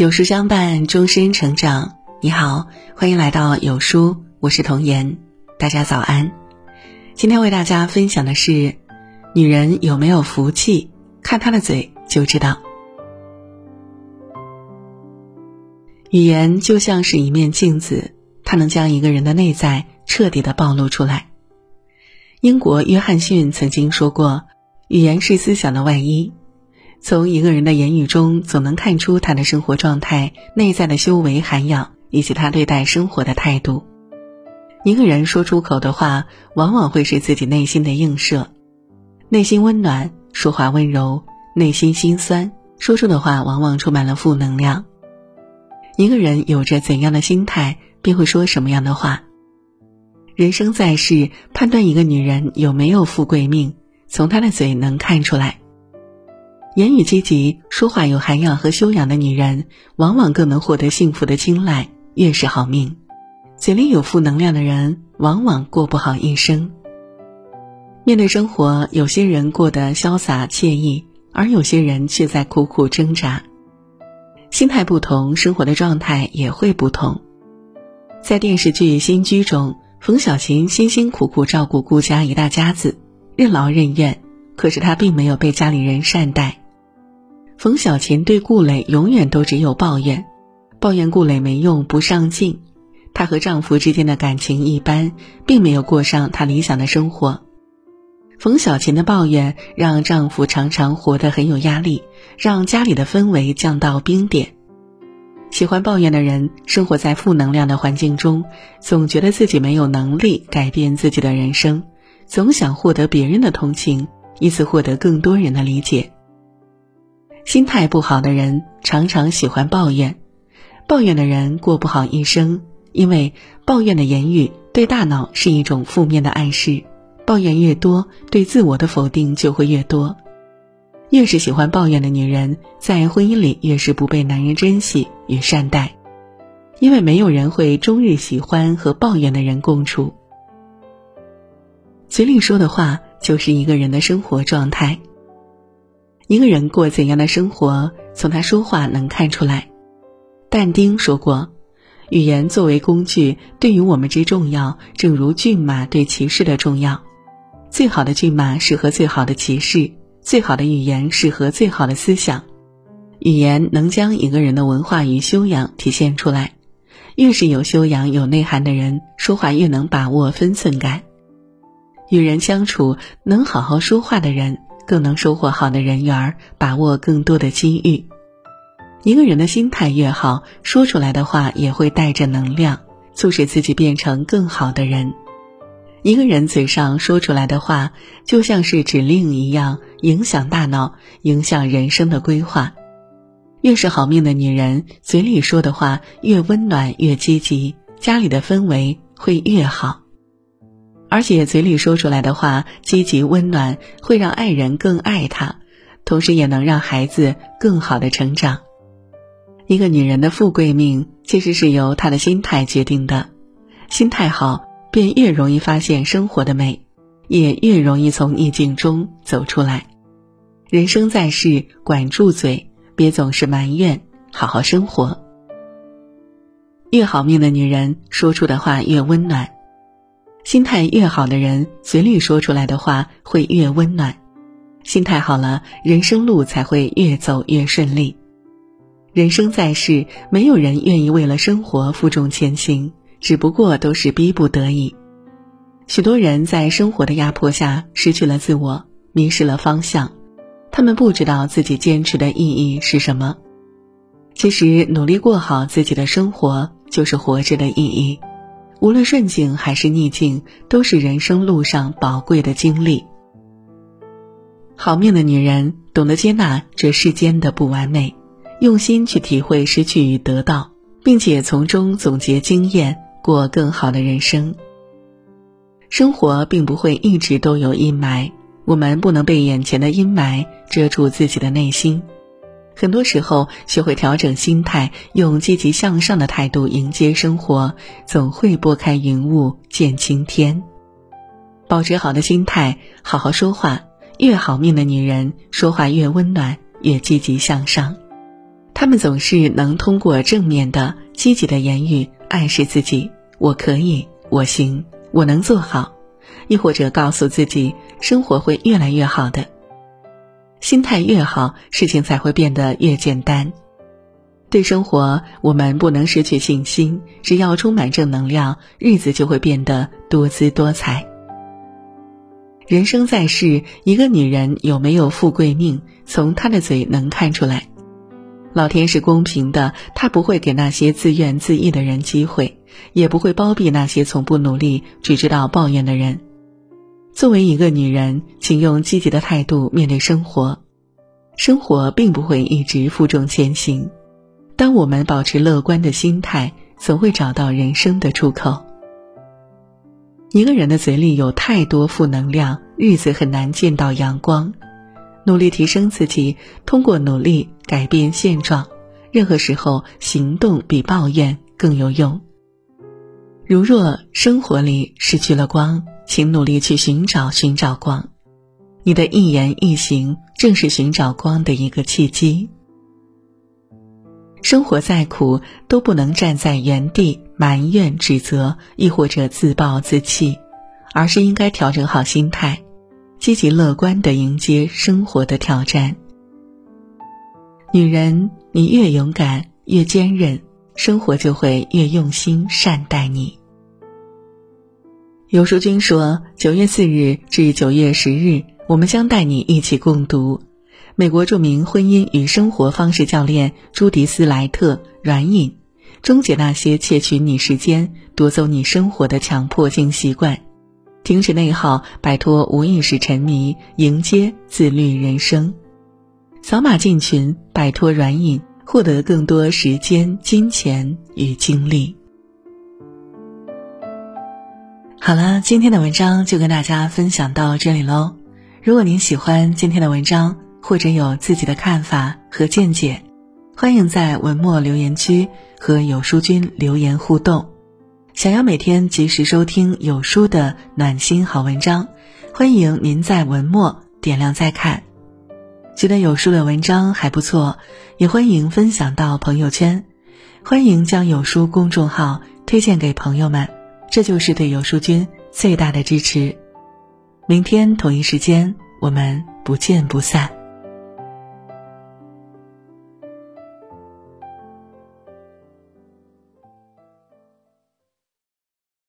有书相伴，终身成长。你好，欢迎来到有书，我是童言。大家早安。今天为大家分享的是：女人有没有福气，看她的嘴就知道。语言就像是一面镜子，它能将一个人的内在彻底的暴露出来。英国约翰逊曾经说过：“语言是思想的外衣。”从一个人的言语中，总能看出他的生活状态、内在的修为涵养以及他对待生活的态度。一个人说出口的话，往往会是自己内心的映射。内心温暖，说话温柔；内心心酸，说出的话往往充满了负能量。一个人有着怎样的心态，便会说什么样的话。人生在世，判断一个女人有没有富贵命，从她的嘴能看出来。言语积极、说话有涵养和修养的女人，往往更能获得幸福的青睐，越是好命。嘴里有负能量的人，往往过不好一生。面对生活，有些人过得潇洒惬意，而有些人却在苦苦挣扎。心态不同，生活的状态也会不同。在电视剧《新居》中，冯小琴辛辛苦苦照顾顾家一大家子，任劳任怨，可是她并没有被家里人善待。冯小琴对顾磊永远都只有抱怨，抱怨顾磊没用、不上进。她和丈夫之间的感情一般，并没有过上她理想的生活。冯小琴的抱怨让丈夫常常活得很有压力，让家里的氛围降到冰点。喜欢抱怨的人，生活在负能量的环境中，总觉得自己没有能力改变自己的人生，总想获得别人的同情，以此获得更多人的理解。心态不好的人常常喜欢抱怨，抱怨的人过不好一生，因为抱怨的言语对大脑是一种负面的暗示，抱怨越多，对自我的否定就会越多。越是喜欢抱怨的女人，在婚姻里越是不被男人珍惜与善待，因为没有人会终日喜欢和抱怨的人共处。嘴里说的话，就是一个人的生活状态。一个人过怎样的生活，从他说话能看出来。但丁说过：“语言作为工具，对于我们之重要，正如骏马对骑士的重要。最好的骏马适合最好的骑士，最好的语言适合最好的思想。语言能将一个人的文化与修养体现出来。越是有修养、有内涵的人，说话越能把握分寸感。与人相处，能好好说话的人。”更能收获好的人缘，把握更多的机遇。一个人的心态越好，说出来的话也会带着能量，促使自己变成更好的人。一个人嘴上说出来的话，就像是指令一样，影响大脑，影响人生的规划。越是好命的女人，嘴里说的话越温暖越积极，家里的氛围会越好。而且嘴里说出来的话积极温暖，会让爱人更爱他，同时也能让孩子更好的成长。一个女人的富贵命其实是由她的心态决定的，心态好，便越容易发现生活的美，也越容易从逆境中走出来。人生在世，管住嘴，别总是埋怨，好好生活。越好命的女人说出的话越温暖。心态越好的人，嘴里说出来的话会越温暖。心态好了，人生路才会越走越顺利。人生在世，没有人愿意为了生活负重前行，只不过都是逼不得已。许多人在生活的压迫下失去了自我，迷失了方向，他们不知道自己坚持的意义是什么。其实，努力过好自己的生活，就是活着的意义。无论顺境还是逆境，都是人生路上宝贵的经历。好命的女人懂得接纳这世间的不完美，用心去体会失去与得到，并且从中总结经验，过更好的人生。生活并不会一直都有阴霾，我们不能被眼前的阴霾遮住自己的内心。很多时候，学会调整心态，用积极向上的态度迎接生活，总会拨开云雾见青天。保持好的心态，好好说话。越好命的女人，说话越温暖，越积极向上。他们总是能通过正面的、积极的言语暗示自己：“我可以，我行，我能做好。”亦或者告诉自己，生活会越来越好的。心态越好，事情才会变得越简单。对生活，我们不能失去信心。只要充满正能量，日子就会变得多姿多彩。人生在世，一个女人有没有富贵命，从她的嘴能看出来。老天是公平的，他不会给那些自怨自艾的人机会，也不会包庇那些从不努力、只知道抱怨的人。作为一个女人，请用积极的态度面对生活，生活并不会一直负重前行。当我们保持乐观的心态，总会找到人生的出口。一个人的嘴里有太多负能量，日子很难见到阳光。努力提升自己，通过努力改变现状。任何时候，行动比抱怨更有用。如若生活里失去了光，请努力去寻找寻找光，你的一言一行正是寻找光的一个契机。生活再苦，都不能站在原地埋怨、指责，亦或者自暴自弃，而是应该调整好心态，积极乐观的迎接生活的挑战。女人，你越勇敢、越坚韧，生活就会越用心善待你。有书君说：“九月四日至九月十日，我们将带你一起共读美国著名婚姻与生活方式教练朱迪斯·莱特软饮，终结那些窃取你时间、夺走你生活的强迫性习惯，停止内耗，摆脱无意识沉迷，迎接自律人生。扫码进群，摆脱软饮，获得更多时间、金钱与精力。”好了，今天的文章就跟大家分享到这里喽。如果您喜欢今天的文章，或者有自己的看法和见解，欢迎在文末留言区和有书君留言互动。想要每天及时收听有书的暖心好文章，欢迎您在文末点亮再看。觉得有书的文章还不错，也欢迎分享到朋友圈，欢迎将有书公众号推荐给朋友们。这就是对有书君最大的支持。明天同一时间，我们不见不散。